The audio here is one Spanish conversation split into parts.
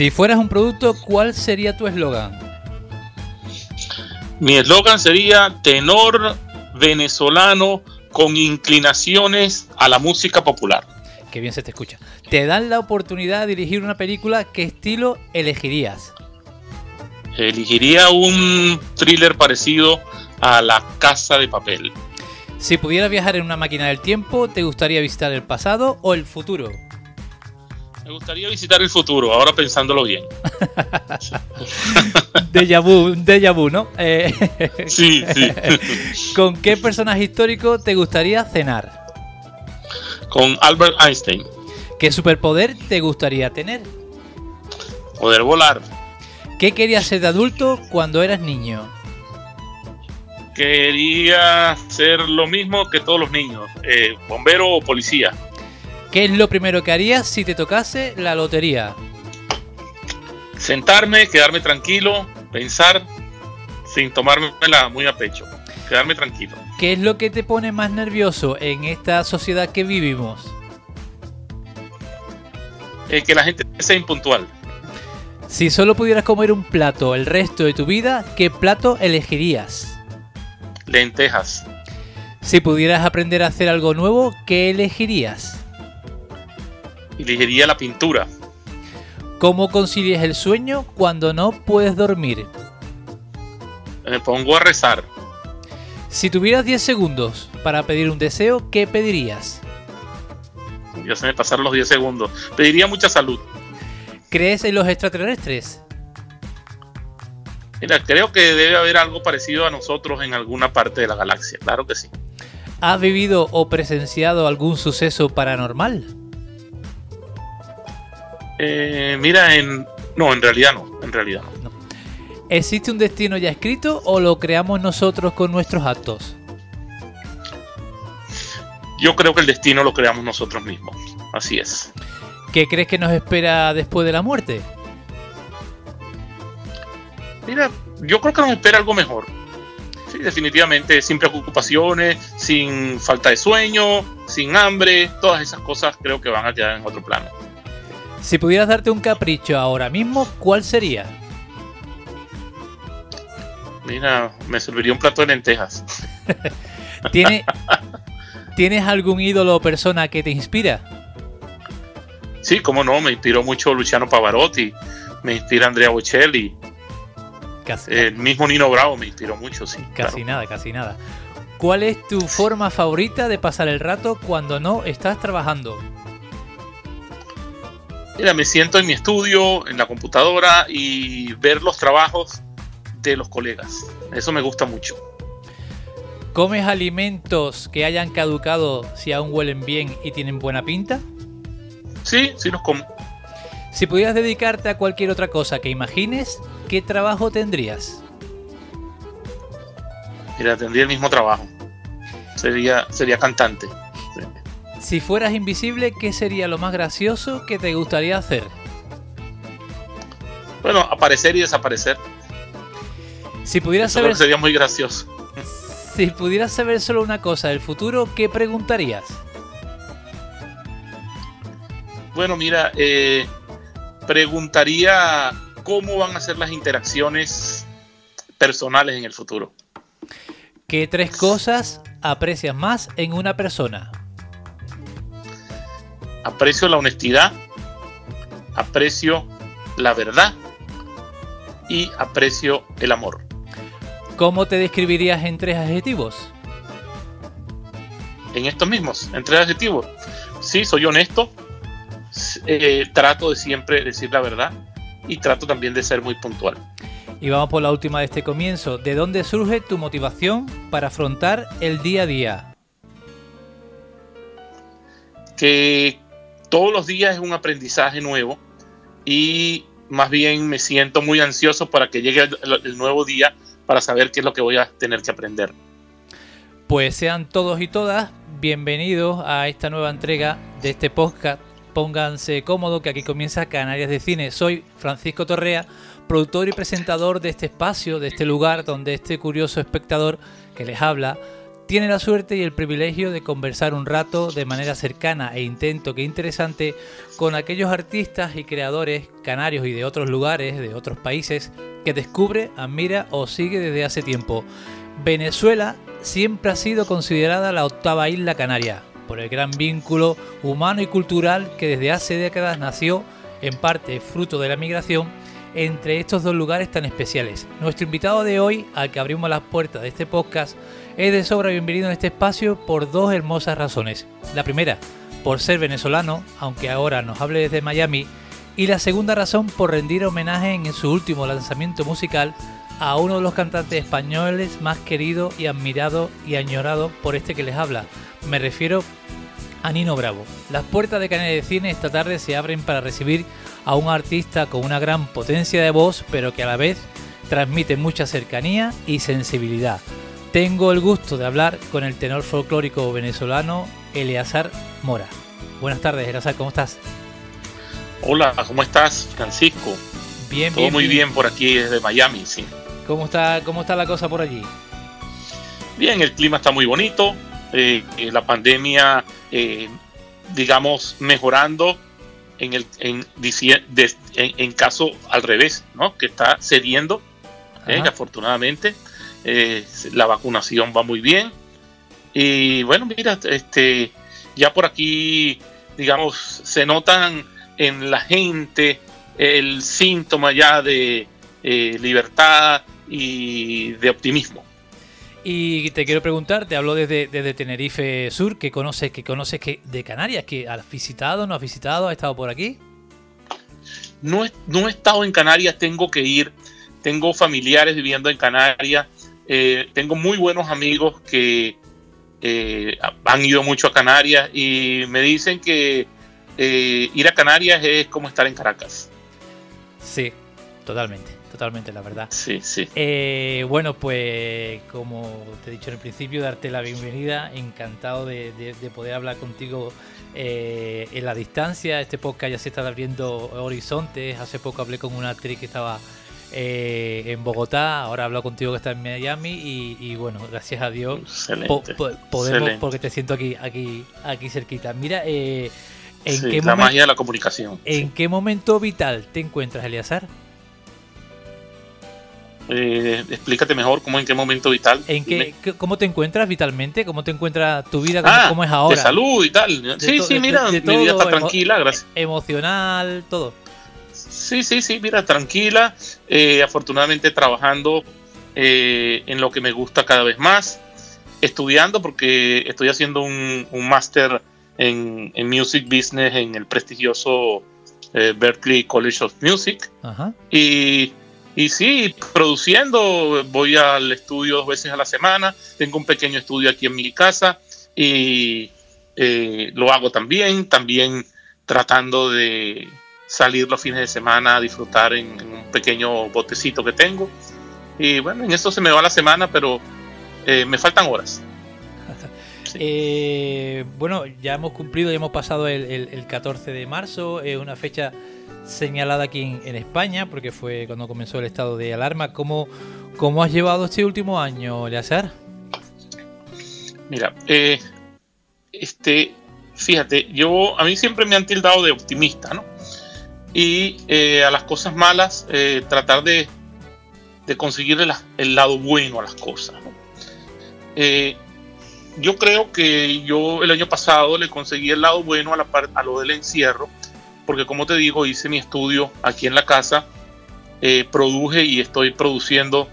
Si fueras un producto, ¿cuál sería tu eslogan? Mi eslogan sería tenor venezolano con inclinaciones a la música popular. Qué bien se te escucha. Te dan la oportunidad de dirigir una película, ¿qué estilo elegirías? Elegiría un thriller parecido a La Casa de Papel. Si pudieras viajar en una máquina del tiempo, ¿te gustaría visitar el pasado o el futuro? Me gustaría visitar el futuro, ahora pensándolo bien. déjà vu, déjà vu, ¿no? Eh, sí, sí. ¿Con qué personaje histórico te gustaría cenar? Con Albert Einstein. ¿Qué superpoder te gustaría tener? Poder volar. ¿Qué querías ser de adulto cuando eras niño? Quería ser lo mismo que todos los niños, eh, bombero o policía. ¿Qué es lo primero que harías si te tocase la lotería? Sentarme, quedarme tranquilo, pensar sin tomármela muy a pecho. Quedarme tranquilo. ¿Qué es lo que te pone más nervioso en esta sociedad que vivimos? Eh, que la gente sea impuntual. Si solo pudieras comer un plato el resto de tu vida, ¿qué plato elegirías? Lentejas. Si pudieras aprender a hacer algo nuevo, ¿qué elegirías? Elegiría la pintura. ¿Cómo concilias el sueño cuando no puedes dormir? Me pongo a rezar. Si tuvieras 10 segundos para pedir un deseo, ¿qué pedirías? Ya se me pasaron los 10 segundos. Pediría mucha salud. ¿Crees en los extraterrestres? Mira, creo que debe haber algo parecido a nosotros en alguna parte de la galaxia, claro que sí. ¿Has vivido o presenciado algún suceso paranormal? Eh, mira, en. No, en realidad no. En realidad no. ¿Existe un destino ya escrito o lo creamos nosotros con nuestros actos? Yo creo que el destino lo creamos nosotros mismos. Así es. ¿Qué crees que nos espera después de la muerte? Mira, yo creo que nos espera algo mejor. Sí, definitivamente, sin preocupaciones, sin falta de sueño, sin hambre, todas esas cosas creo que van a quedar en otro plano. Si pudieras darte un capricho ahora mismo, ¿cuál sería? Mira, me serviría un plato de lentejas. ¿Tienes algún ídolo o persona que te inspira? Sí, cómo no, me inspiró mucho Luciano Pavarotti, me inspira Andrea Bocelli. el mismo Nino Bravo me inspiró mucho, sí. Casi nada, casi nada. ¿Cuál es tu forma favorita de pasar el rato cuando no estás trabajando? Mira, me siento en mi estudio, en la computadora y ver los trabajos de los colegas. Eso me gusta mucho. ¿Comes alimentos que hayan caducado si aún huelen bien y tienen buena pinta? Sí, sí los como. Si pudieras dedicarte a cualquier otra cosa que imagines, ¿qué trabajo tendrías? Mira, tendría el mismo trabajo. Sería, sería cantante. Si fueras invisible, ¿qué sería lo más gracioso que te gustaría hacer? Bueno, aparecer y desaparecer. Si pudieras saber. Sería muy gracioso. Si pudieras saber solo una cosa del futuro, ¿qué preguntarías? Bueno, mira, eh, preguntaría cómo van a ser las interacciones personales en el futuro. ¿Qué tres cosas aprecias más en una persona? Aprecio la honestidad, aprecio la verdad y aprecio el amor. ¿Cómo te describirías en tres adjetivos? En estos mismos, en tres adjetivos. Sí, soy honesto, eh, trato de siempre decir la verdad y trato también de ser muy puntual. Y vamos por la última de este comienzo. ¿De dónde surge tu motivación para afrontar el día a día? Que todos los días es un aprendizaje nuevo y más bien me siento muy ansioso para que llegue el, nuevo día para saber qué es lo que voy a tener que aprender. Pues sean todos y todas bienvenidos a esta nueva entrega de este podcast. Pónganse cómodos que aquí comienza Canarias de Cine. Soy Francisco Torrea, productor y presentador de este espacio, de este lugar donde este curioso espectador que les habla tiene la suerte y el privilegio de conversar un rato de manera cercana e intento que interesante con aquellos artistas y creadores canarios y de otros lugares, de otros países, que descubre, admira o sigue desde hace tiempo. Venezuela siempre ha sido considerada la octava isla canaria, por el gran vínculo humano y cultural que desde hace décadas nació, en parte fruto de la migración, entre estos dos lugares tan especiales. Nuestro invitado de hoy, al que abrimos las puertas de este podcast, es de sobra bienvenido en este espacio por dos hermosas razones. La primera, por ser venezolano, aunque ahora nos hable desde Miami, y la segunda razón por rendir homenaje en su último lanzamiento musical a uno de los cantantes españoles más querido y admirado y añorado por este que les habla. Me refiero a Nino Bravo. Las puertas de Canal de Cine esta tarde se abren para recibir a un artista con una gran potencia de voz, pero que a la vez transmite mucha cercanía y sensibilidad. Tengo el gusto de hablar con el tenor folclórico venezolano Eleazar Mora. Buenas tardes, Eleazar, ¿cómo estás? Hola, ¿cómo estás, Francisco? Bien, Todo muy bien por aquí desde Miami, sí. ¿Cómo está, cómo está la cosa por allí? Bien, el clima está muy bonito, eh, eh, la pandemia, eh, digamos, mejorando en, el, en, en, caso al revés, ¿no? Que está cediendo, afortunadamente. Eh, la vacunación va muy bien. Y bueno, mira, este, ya por aquí, digamos, se notan en la gente el síntoma ya de eh, libertad y de optimismo. Y te quiero preguntar, te hablo desde, desde Tenerife Sur, que conoces, que conoces que de Canarias, que has visitado, no has visitado, has estado por aquí. No no he estado en Canarias, tengo que ir. Tengo familiares viviendo en Canarias eh, tengo muy buenos amigos que eh, han ido mucho a Canarias y me dicen que eh, ir a Canarias es como estar en Caracas. Sí, totalmente, totalmente, la verdad. Sí, sí. bueno, pues como te he dicho en el principio, darte la bienvenida, encantado de, poder hablar contigo en la distancia. Este podcast ya se está abriendo horizontes. Hace poco hablé con una actriz que estaba eh, en Bogotá, ahora hablo contigo que está en Miami y, bueno, gracias a Dios podemos porque te siento aquí aquí aquí cerquita. Mira, eh, ¿en qué la magia de la comunicación. ¿En qué momento vital te encuentras, Eliazar? Eh, explícate mejor cómo en qué momento vital. ¿En qué, ¿Cómo te encuentras vitalmente? ¿Cómo te encuentra tu vida? ¿Cómo, ah, es ahora? De salud y tal. sí, sí, mira, mi vida está tranquila, gracias. Emocional, todo. Sí, sí, sí, mira, tranquila, eh, afortunadamente trabajando eh, en lo que me gusta cada vez más, estudiando porque estoy haciendo un, máster en, Music Business en el prestigioso eh, Berkeley College of Music. Y, y sí, produciendo, voy al estudio dos veces a la semana, tengo un pequeño estudio aquí en mi casa y lo hago también, también tratando de salir los fines de semana a disfrutar en, un pequeño botecito que tengo. Y bueno, en esto se me va la semana, pero eh, me faltan horas. Eh, bueno, ya hemos cumplido, ya hemos pasado el, 14 de marzo, es una fecha señalada aquí en, España, porque fue cuando comenzó el estado de alarma. ¿Cómo, cómo has llevado este último año, Leazar? Mira, eh, este, fíjate, yo a mí siempre me han tildado de optimista, ¿no? Y eh, a las cosas malas eh, tratar de, de conseguir el, lado bueno a las cosas. ¿no? Eh, yo creo que yo el año pasado le conseguí el lado bueno a, la a lo del encierro, porque como te digo, hice mi estudio aquí en la casa, produje y estoy produciendo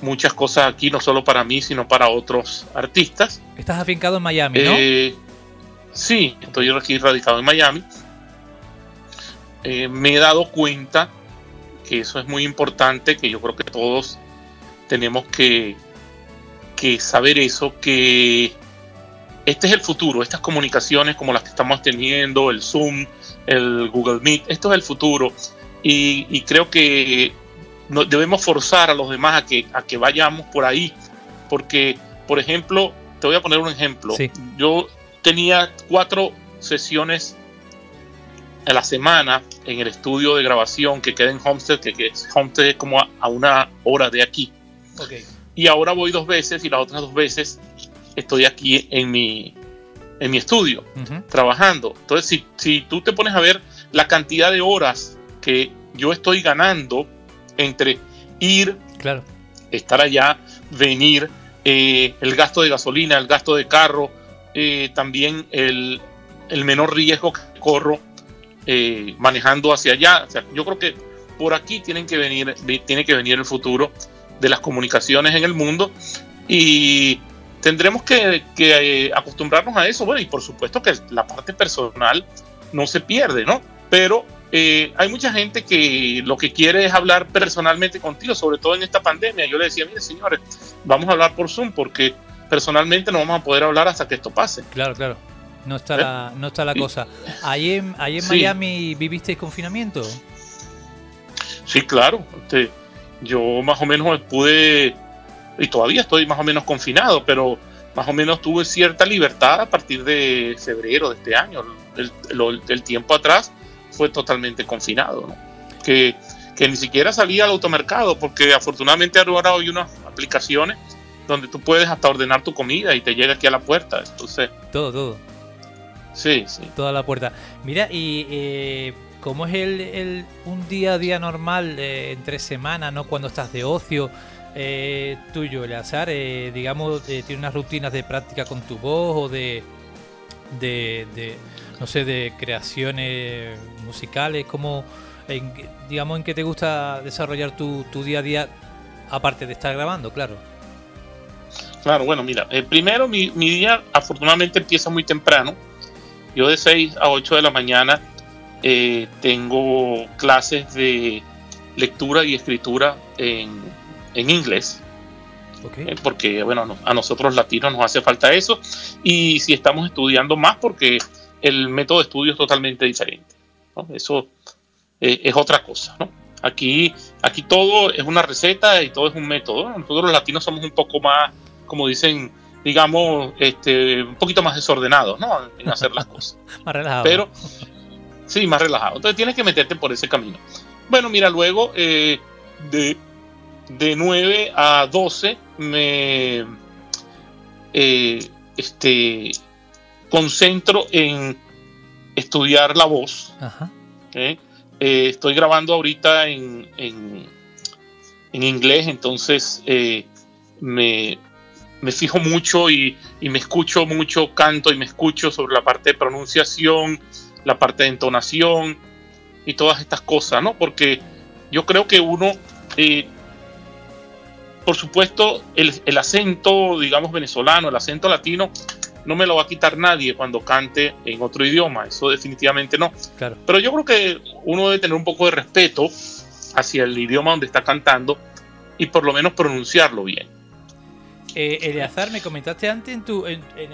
muchas cosas aquí, no solo para mí, sino para otros artistas. Estás afincado en Miami, ¿no? Sí, estoy aquí radicado en Miami. Eh, me he dado cuenta que eso es muy importante, que yo creo que todos tenemos que, que saber eso, que este es el futuro, estas comunicaciones como las que estamos teniendo, el Zoom, el Google Meet, esto es el futuro. Y, y creo que no, debemos forzar a los demás a que, a que vayamos por ahí. Porque, por ejemplo, te voy a poner un ejemplo. Yo tenía cuatro sesiones a la semana en el estudio de grabación que queda en Homestead, que, que Homestead es como a, una hora de aquí. Y ahora voy dos veces y las otras dos veces estoy aquí en mi, en mi estudio trabajando. Entonces, si, si tú te pones a ver la cantidad de horas que yo estoy ganando entre ir, claro. estar allá, venir, eh, el gasto de gasolina, el gasto de carro, eh, también el, menor riesgo que corro eh, manejando hacia allá. yo creo que por aquí tienen que venir, tiene que venir el futuro de las comunicaciones en el mundo y tendremos que, que acostumbrarnos a eso. Bueno, y por supuesto que la parte personal no se pierde, ¿no? Pero eh, hay mucha gente que lo que quiere es hablar personalmente contigo, sobre todo en esta pandemia. Yo le decía, mire señores, vamos a hablar por Zoom porque personalmente no vamos a poder hablar hasta que esto pase. Claro, claro. No está, la, no está la cosa. ¿Ahí en, ahí en Miami vivisteis confinamiento? Sí, claro. Este, yo más o menos pude, y todavía estoy más o menos confinado, pero más o menos tuve cierta libertad a partir de febrero de este año. El, el tiempo atrás fue totalmente confinado, ¿no? que, que ni siquiera salía al automercado, porque afortunadamente ahora hay unas aplicaciones donde tú puedes hasta ordenar tu comida y te llega aquí a la puerta. Entonces, todo, todo. Sí, sí. Toda la puerta. Mira, y eh, ¿cómo es el, el, un día a día normal eh, entre semana, ¿no? Cuando estás de ocio eh, tuyo, Eleazar, eh, digamos, tiene unas rutinas de práctica con tu voz o de, de, de no sé, de creaciones musicales? ¿Cómo, en, digamos, en qué te gusta desarrollar tu, día a día, aparte de estar grabando, claro? Claro, bueno, mira, eh, primero mi, día afortunadamente empieza muy temprano. Yo de 6 a 8 de la mañana eh, tengo clases de lectura y escritura en, en inglés. Eh, porque bueno, a nosotros latinos nos hace falta eso. Y si estamos estudiando más, porque el método de estudio es totalmente diferente. Eso eh, es otra cosa. ¿no? Aquí, aquí todo es una receta y todo es un método. Nosotros los latinos somos un poco más, como dicen, digamos, este, un poquito más desordenados ¿no? en hacer las cosas. más relajado. Pero, sí, más relajado. Entonces tienes que meterte por ese camino. Bueno, mira, luego eh, de, de 9 a 12 me... Eh, este, concentro en estudiar la voz. Eh, estoy grabando ahorita en, en, inglés, entonces eh, me, fijo mucho y, me escucho mucho, canto y me escucho sobre la parte de pronunciación, la parte de entonación y todas estas cosas, ¿no? Porque yo creo que uno, eh, por supuesto, el, el acento, digamos, venezolano, el acento latino, no me lo va a quitar nadie cuando cante en otro idioma, eso definitivamente no. Pero yo creo que uno debe tener un poco de respeto hacia el idioma donde está cantando y por lo menos pronunciarlo bien. Eh, Eleazar, me comentaste antes en, tu, en, el,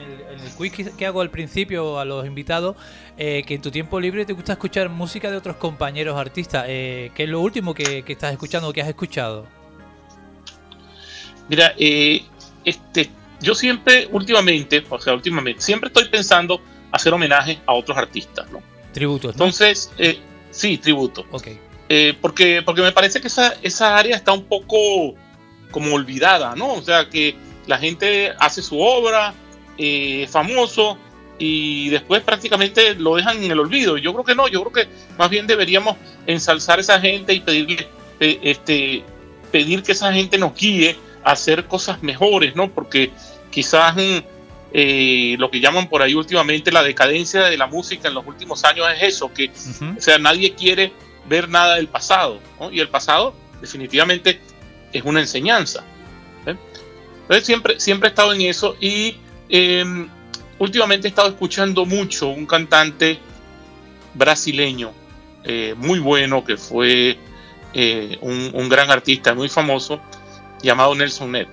quiz que, hago al principio a los invitados eh, que en tu tiempo libre te gusta escuchar música de otros compañeros artistas. Eh, ¿Qué es lo último que, que, estás escuchando o que has escuchado? Mira, eh, este, yo siempre, últimamente, o sea, últimamente, siempre estoy pensando hacer homenaje a otros artistas, ¿no? Tributos. Entonces, sí, tributo. Ok. Porque, porque me parece que esa, esa área está un poco como olvidada, ¿no? O sea, que la gente hace su obra, eh, famoso, y después prácticamente lo dejan en el olvido. Yo creo que no, yo creo que más bien deberíamos ensalzar a esa gente y pedirle, este, pedir que esa gente nos guíe a hacer cosas mejores, ¿no? Porque quizás mm, eh, lo que llaman por ahí últimamente la decadencia de la música en los últimos años es eso, que o sea, nadie quiere ver nada del pasado, ¿no? Y el pasado definitivamente es una enseñanza. Entonces siempre, siempre he estado en eso y em, últimamente he estado escuchando mucho un cantante brasileño eh, muy bueno que fue eh, un, gran artista muy famoso llamado Nelson Ned.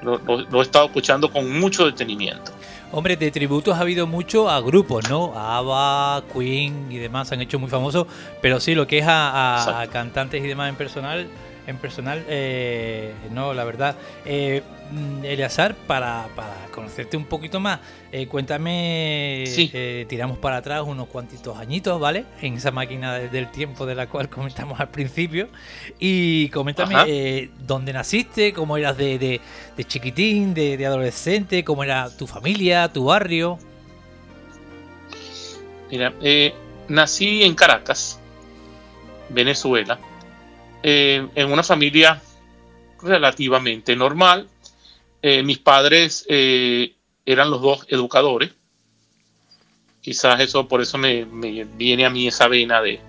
lo, he estado escuchando con mucho detenimiento. Hombre, de tributos ha habido mucho a grupos, ¿no? A ABBA, Queen y demás han hecho muy famosos, pero sí, lo que es a, a cantantes y demás en personal, en personal, eh, no, la verdad. Eh, mm, Eleazar, para, para, conocerte un poquito más, eh, cuéntame, eh, tiramos para atrás unos cuantitos añitos, ¿vale? En esa máquina del tiempo de la cual comentamos al principio. Y coméntame dónde naciste, cómo eras de, de, chiquitín, de, de adolescente, cómo era tu familia, tu barrio. Mira, nací en Caracas, Venezuela eh, en una familia relativamente normal. Eh, mis padres eh, eran los dos educadores. Quizás eso, por eso me, viene a mí esa vena de,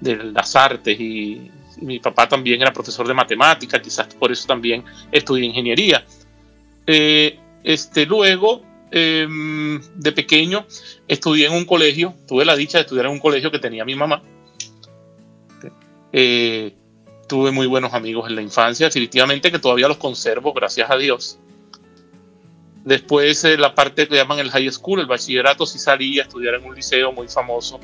las artes y, mi papá también era profesor de matemáticas, quizás por eso también estudié ingeniería. este, luego, em, de pequeño, estudié en un colegio, tuve la dicha de estudiar en un colegio que tenía mi mamá tuve muy buenos amigos en la infancia, definitivamente que todavía los conservo, gracias a Dios. Después eh, la parte que llaman el high school, el bachillerato, sí salí a estudiar en un liceo muy famoso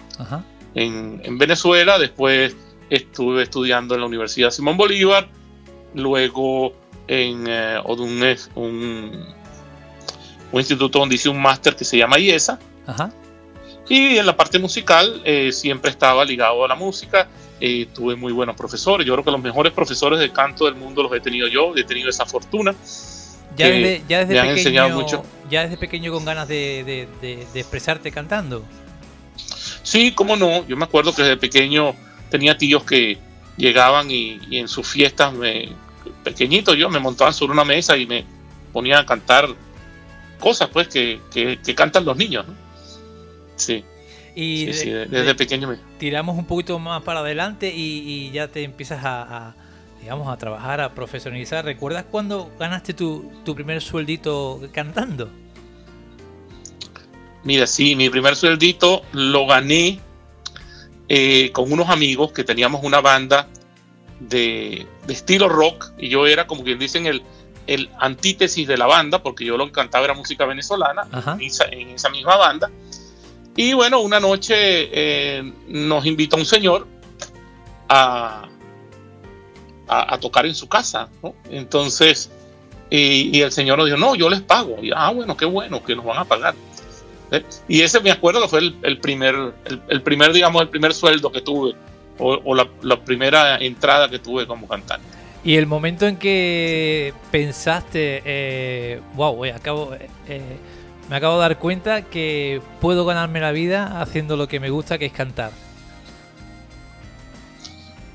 En, Venezuela. Después estuve estudiando en la Universidad Simón Bolívar. Luego en eh, un, instituto donde hice un máster que se llama IESA. Y en la parte musical eh, siempre estaba ligado a la música eh, tuve muy buenos profesores. Yo creo que los mejores profesores de canto del mundo los he tenido yo, he tenido esa fortuna. Ya desde, ya desde pequeño, enseñado mucho. Ya desde pequeño con ganas de, expresarte cantando. Sí, cómo no. Yo me acuerdo que desde pequeño tenía tíos que llegaban y, en sus fiestas, me, pequeñito yo, me montaban sobre una mesa y me ponían a cantar cosas pues que, cantan los niños. Sí. Y desde pequeño tiramos un poquito más para adelante y, ya te empiezas a, digamos, a trabajar, a profesionalizar. ¿Recuerdas cuando ganaste tu, primer sueldito cantando? Mira, sí, mi primer sueldito lo gané eh, con unos amigos que teníamos una banda de, estilo rock y yo era como quien dicen el, el antítesis de la banda porque yo lo que cantaba era música venezolana en esa misma banda y bueno, una noche eh, nos invitó un señor a, a, tocar en su casa. Entonces, y, el señor nos dijo, no, yo les pago. Y, ah, bueno, qué bueno, que nos van a pagar. ¿Eh? Y ese me acuerdo fue el, primer, el, primer, digamos, el primer sueldo que tuve, o, la, primera entrada que tuve como cantante. Y el momento en que pensaste, eh, wow, acabo, eh, me acabo de dar cuenta que puedo ganarme la vida haciendo lo que me gusta, que es cantar.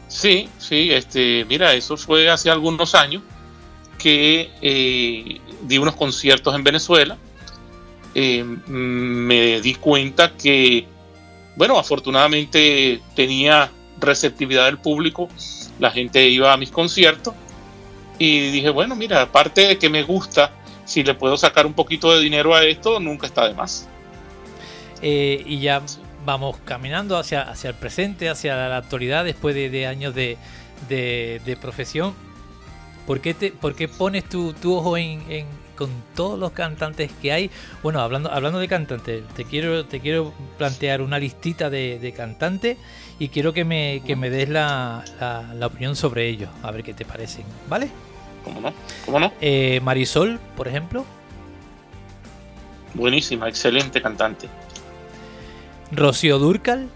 Sí, sí, este, mira, eso fue hace algunos años que eh, di unos conciertos en Venezuela. Eh, me di cuenta que, bueno, afortunadamente tenía receptividad del público, la gente iba a mis conciertos y dije, bueno, mira, aparte de que me gusta si le puedo sacar un poquito de dinero a esto, nunca está de más. Eh, y ya vamos caminando hacia, hacia el presente, hacia la actualidad, después de, años de, profesión. ¿Por qué, te, por qué pones tu, tu ojo en, con todos los cantantes que hay? Bueno, hablando, hablando de cantantes, te quiero, te quiero plantear una listita de, cantantes y quiero que me, que me des la, la opinión sobre ellos, a ver qué te parecen, ¿vale? ¿Cómo no? ¿Cómo no? Eh, Marisol, por ejemplo. Buenísima, excelente cantante. Rocío Durcal.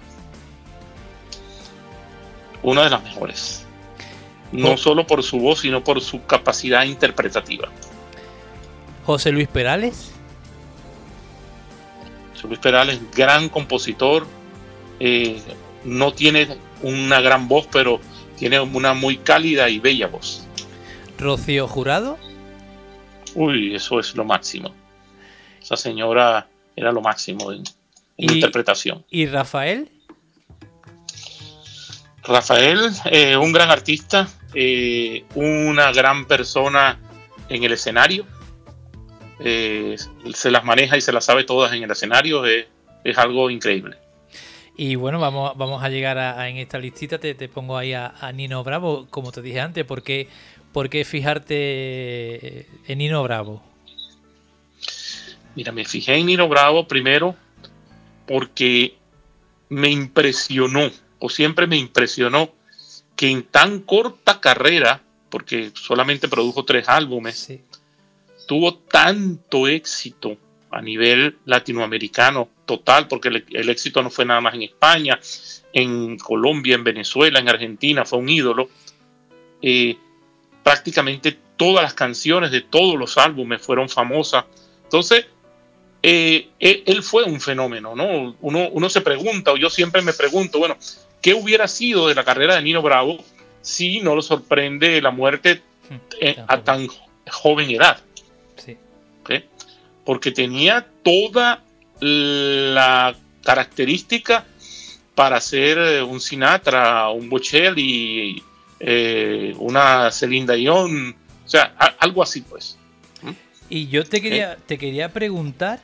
Una de las mejores. No oh. solo por su voz, sino por su capacidad interpretativa. José Luis Perales. Luis Perales, gran compositor, eh, no tiene una gran voz, pero tiene una muy cálida y bella voz. Rocío Jurado. Uy, eso es lo máximo. Esa señora era lo máximo en, interpretación. ¿Y Rafael? Rafael, eh, un gran artista, eh, una gran persona en el escenario. Eh, se las maneja y se las sabe todas en el escenario. es algo increíble. Y bueno, vamos, vamos a llegar a, en esta listita. Te, pongo ahí a, Nino Bravo, como te dije antes. ¿Por qué, ¿Por qué fijarte en Nino Bravo? Mira, me fijé en Nino Bravo primero porque me impresionó, o siempre me impresionó, que en tan corta carrera, porque solamente produjo tres álbumes, tuvo tanto éxito a nivel latinoamericano total, porque el, éxito no fue nada más en España, en Colombia, en Venezuela, en Argentina, fue un ídolo. Eh, prácticamente todas las canciones de todos los álbumes fueron famosas. Entonces, eh, él, fue un fenómeno, ¿no? Uno, uno se pregunta, o yo siempre me pregunto, bueno, ¿qué hubiera sido de la carrera de Nino Bravo si no lo sorprende la muerte hmm, eh, a tan joven edad? Sí. Porque tenía toda la característica para ser eh, un Sinatra, un Bocelli, eh, una Celine Dion, o sea, algo así pues. Y yo te quería, te quería preguntar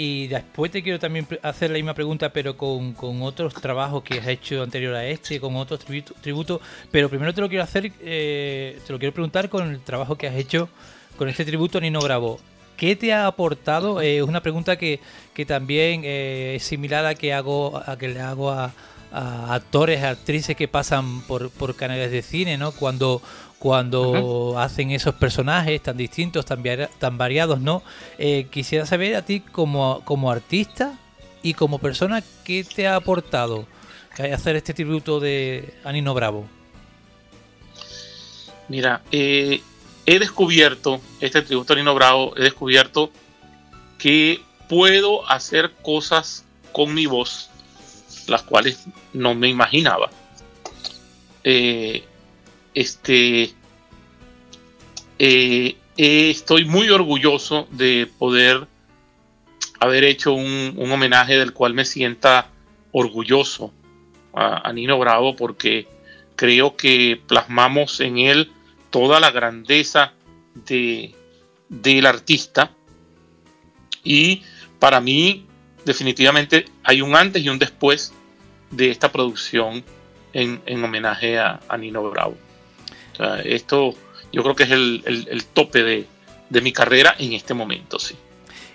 y después te quiero también hacer la misma pregunta, pero con, otros trabajos que has hecho anterior a este, con otros tributos. Pero primero te lo quiero hacer, eh, te lo quiero preguntar con el trabajo que has hecho con este tributo Nino Bravo. ¿Qué te ha aportado? Eh, es una pregunta que, también eh, es similar a que hago a que le hago a, actores, actrices que pasan por, por canales de cine, ¿no? Cuando cuando hacen esos personajes tan distintos, tan, tan variados, ¿no? Eh, quisiera saber a ti como, como artista y como persona, ¿qué te ha aportado hacer este tributo de Anino Bravo? Mira, eh, he descubierto, este tributo a Anino Bravo, he descubierto que puedo hacer cosas con mi voz, las cuales no me imaginaba. Eh, este, eh, estoy muy orgulloso de poder haber hecho un, homenaje del cual me sienta orgulloso a, Nino Bravo porque creo que plasmamos en él toda la grandeza de, del artista y para mí definitivamente hay un antes y un después de esta producción en, homenaje a Nino Bravo esto yo creo que es el, tope de, mi carrera en este momento, sí.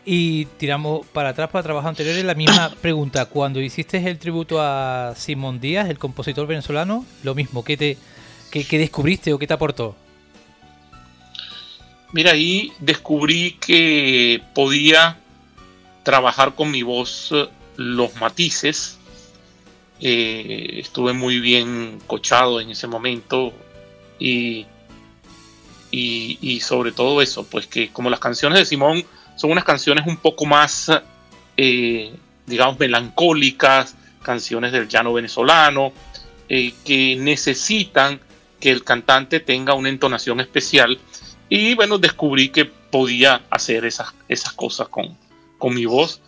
Y tiramos para atrás para trabajo anteriores la misma pregunta. Cuando hiciste el tributo a Simón Díaz, el compositor venezolano, lo mismo, ¿qué, te, qué, descubriste o qué te aportó? Mira, ahí descubrí que podía trabajar con mi voz eh, los matices. Eh, estuve muy bien cochado en ese momento y, y, sobre todo eso, pues que como las canciones de Simón son unas canciones un poco más, eh, digamos, melancólicas, canciones del llano venezolano, eh, que necesitan que el cantante tenga una entonación especial. Y bueno, descubrí que podía hacer esas, esas cosas con, con mi voz.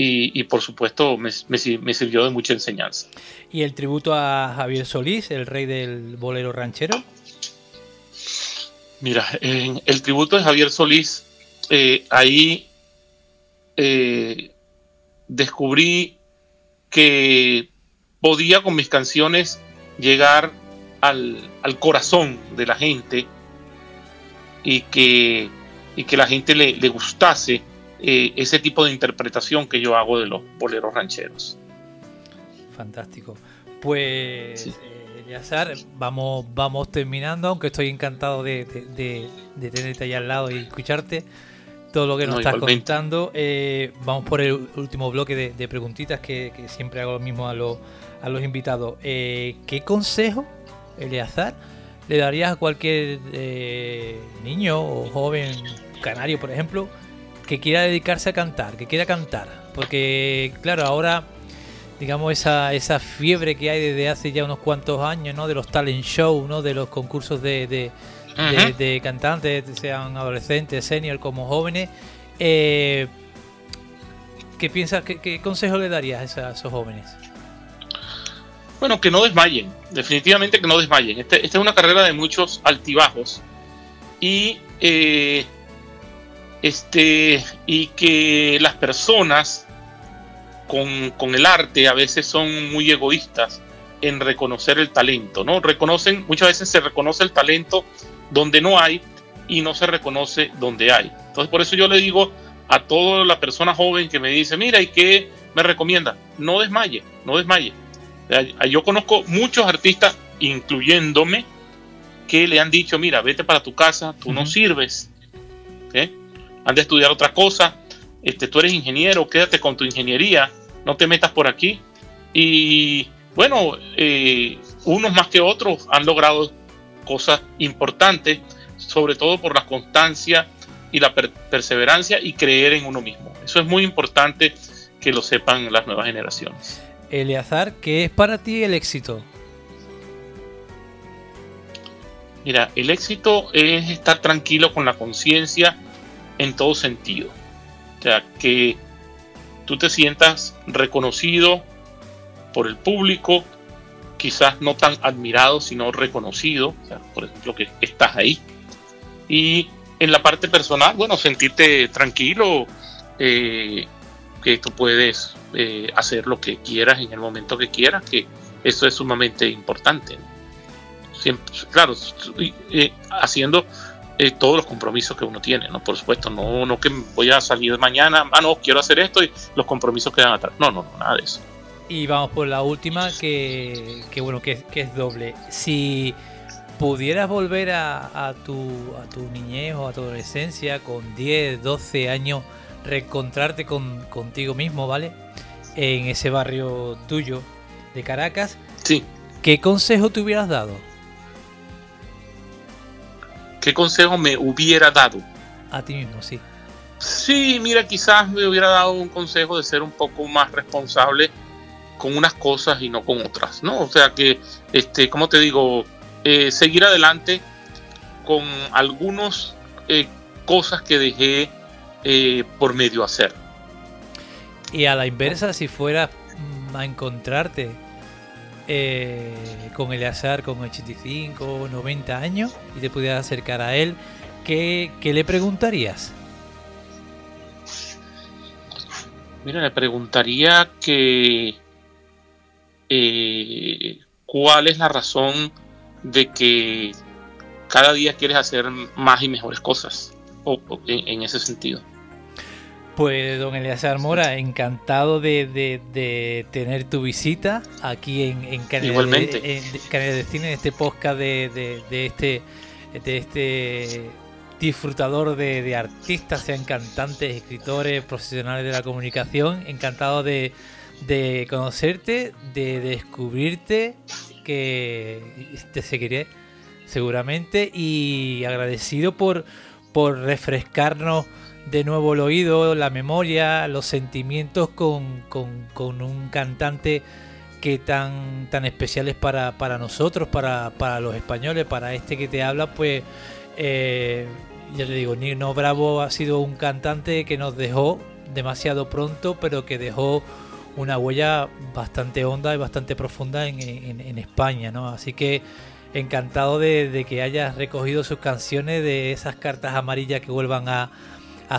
Y, por supuesto me, me, sirvió de mucha enseñanza. ¿Y el tributo a Javier Solís, el rey del bolero ranchero? Mira, en el tributo de Javier Solís, eh, ahí eh, descubrí que podía con mis canciones llegar al, corazón de la gente y que, y que la gente le, gustase eh, ese tipo de interpretación que yo hago de los boleros rancheros. Fantástico. Pues vamos, vamos terminando, aunque estoy encantado de, tenerte ahí al lado y escucharte todo lo que nos estás contando. Eh, vamos por el último bloque de, preguntitas que, siempre hago lo mismo a, los, a los invitados. Eh, ¿Qué consejo, Eleazar, le darías a cualquier eh, niño o joven canario, por ejemplo, que quiera dedicarse a cantar, que quiera cantar? Porque, claro, ahora, digamos, esa, esa fiebre que hay desde hace ya unos cuantos años, ¿no? De los talent show, ¿no? De los concursos de, de, cantantes, sean adolescentes, senior, como jóvenes. Eh, ¿Qué piensas, qué, consejo le darías a esos jóvenes? Bueno, que no desmayen, definitivamente que no desmayen. Este, esta es una carrera de muchos altibajos y, eh, este, y que las personas con, con, el arte a veces son muy egoístas en reconocer el talento, ¿no? Reconocen, muchas veces se reconoce el talento donde no hay y no se reconoce donde hay. Entonces, por eso yo le digo a toda la persona joven que me dice, mira, ¿y qué me recomienda? No desmaye, no desmaye. Yo conozco muchos artistas, incluyéndome, que le han dicho, mira, vete para tu casa, tú no sirves, ¿eh? Han de estudiar otra cosa, este, tú eres ingeniero, quédate con tu ingeniería, no te metas por aquí. Y bueno, eh, unos más que otros han logrado cosas importantes, sobre todo por la constancia y la perseverancia y creer en uno mismo. Eso es muy importante que lo sepan las nuevas generaciones. Eleazar, ¿qué es para ti el éxito? Mira, el éxito es estar tranquilo con la conciencia en todo sentido. O sea, que tú te sientas reconocido por el público, quizás no tan admirado, sino reconocido. O sea, por ejemplo, que estás ahí. Y en la parte personal, bueno, sentirte tranquilo, eh, que tú puedes eh, hacer lo que quieras en el momento que quieras, que eso es sumamente importante. Siempre, claro, eh, haciendo todos los compromisos que uno tiene, ¿no? Por supuesto, no, no que voy a salir mañana, ah, no, quiero hacer esto y los compromisos quedan atrás. No, no, no, nada de eso. Y vamos por la última, que, que bueno, que, que es doble. Si pudieras volver a, tu, a tu niñez o a tu adolescencia con 10, 12 años, reencontrarte con, contigo mismo, ¿vale? En ese barrio tuyo de Caracas. Sí. ¿Qué consejo te hubieras dado? ¿Qué consejo me hubiera dado? A ti mismo, sí. Sí, mira, quizás me hubiera dado un consejo de ser un poco más responsable con unas cosas y no con otras, ¿no? O sea que, este, como te digo, eh, seguir adelante con algunas eh, cosas que dejé eh, por medio hacer. Y a la inversa, si fueras a encontrarte con Eleazar con 85 90 años y te pudieras acercar a él, ¿qué, le preguntarías? Mira, le preguntaría que cuál es la razón de que cada día quieres hacer más y mejores cosas o, en, ese sentido. Pues don Elias Mora, encantado de, tener tu visita aquí en, en Canal de, de Cine, en este podcast de, este de este disfrutador de, artistas, sean cantantes, escritores, profesionales de la comunicación. Encantado de, de conocerte, de descubrirte que te seguiré seguramente y agradecido por, por refrescarnos de nuevo el oído, la memoria, los sentimientos con, un cantante que tan, tan especial es para, nosotros, para, los españoles, para este que te habla, pues eh, ya te digo, Nino Bravo ha sido un cantante que nos dejó demasiado pronto, pero que dejó una huella bastante honda y bastante profunda en, España, ¿no? Así que encantado de, que hayas recogido sus canciones de esas cartas amarillas que vuelvan a,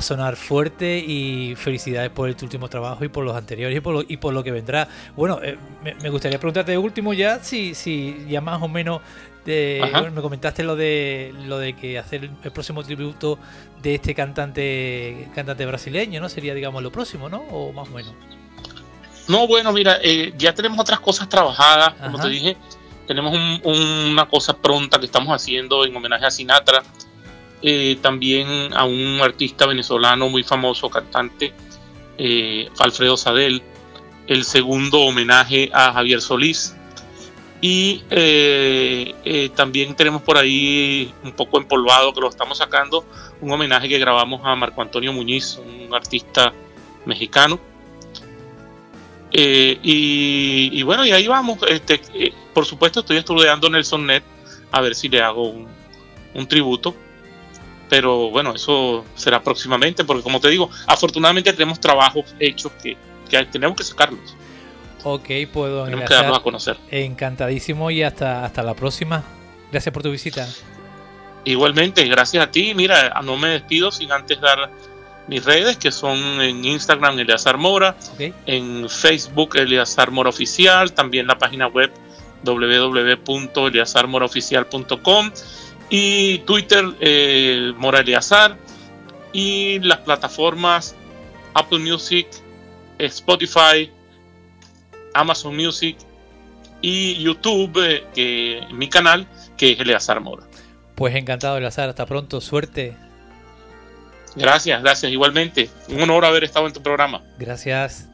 sonar fuerte y felicidades por el último trabajo y por los anteriores y por lo, y por lo que vendrá. Bueno, eh, me, gustaría preguntarte de último ya, si, si ya más o menos me comentaste lo de lo de que hacer el, próximo tributo de este cantante cantante brasileño, ¿no? Sería digamos lo próximo, ¿no? O más o menos. No, bueno, mira, eh, ya tenemos otras cosas trabajadas, como te dije, tenemos una cosa pronta que estamos haciendo en homenaje a Sinatra, eh, también a un artista venezolano muy famoso, cantante, eh, Alfredo Sadel, el segundo homenaje a Javier Solís, y también tenemos por ahí un poco empolvado que lo estamos sacando, un homenaje que grabamos a Marco Antonio Muñiz, un artista mexicano Eh, y, bueno, y ahí vamos. Este, eh, por supuesto, estoy estudiando Nelson Net a ver si le hago un, tributo. Pero bueno, eso será próximamente, porque como te digo, afortunadamente tenemos trabajos hechos que, tenemos que sacarlos. Ok, puedo tenemos que darnos a conocer. Encantadísimo y hasta, hasta la próxima. Gracias por tu visita. Igualmente, gracias a ti. Mira, no me despido sin antes dar mis redes, que son en Instagram Eleazar Mora, en Facebook Eleazar Mora Oficial, también la página web www.eleazarmoraoficial.com y Twitter eh, Mora Eleazar y las plataformas Apple Music, Spotify, Amazon Music y YouTube, eh, que mi canal, que es Eleazar Mora. Pues encantado, Eleazar. Hasta pronto. Suerte. Gracias, gracias. Igualmente. Un honor haber estado en tu programa. Gracias.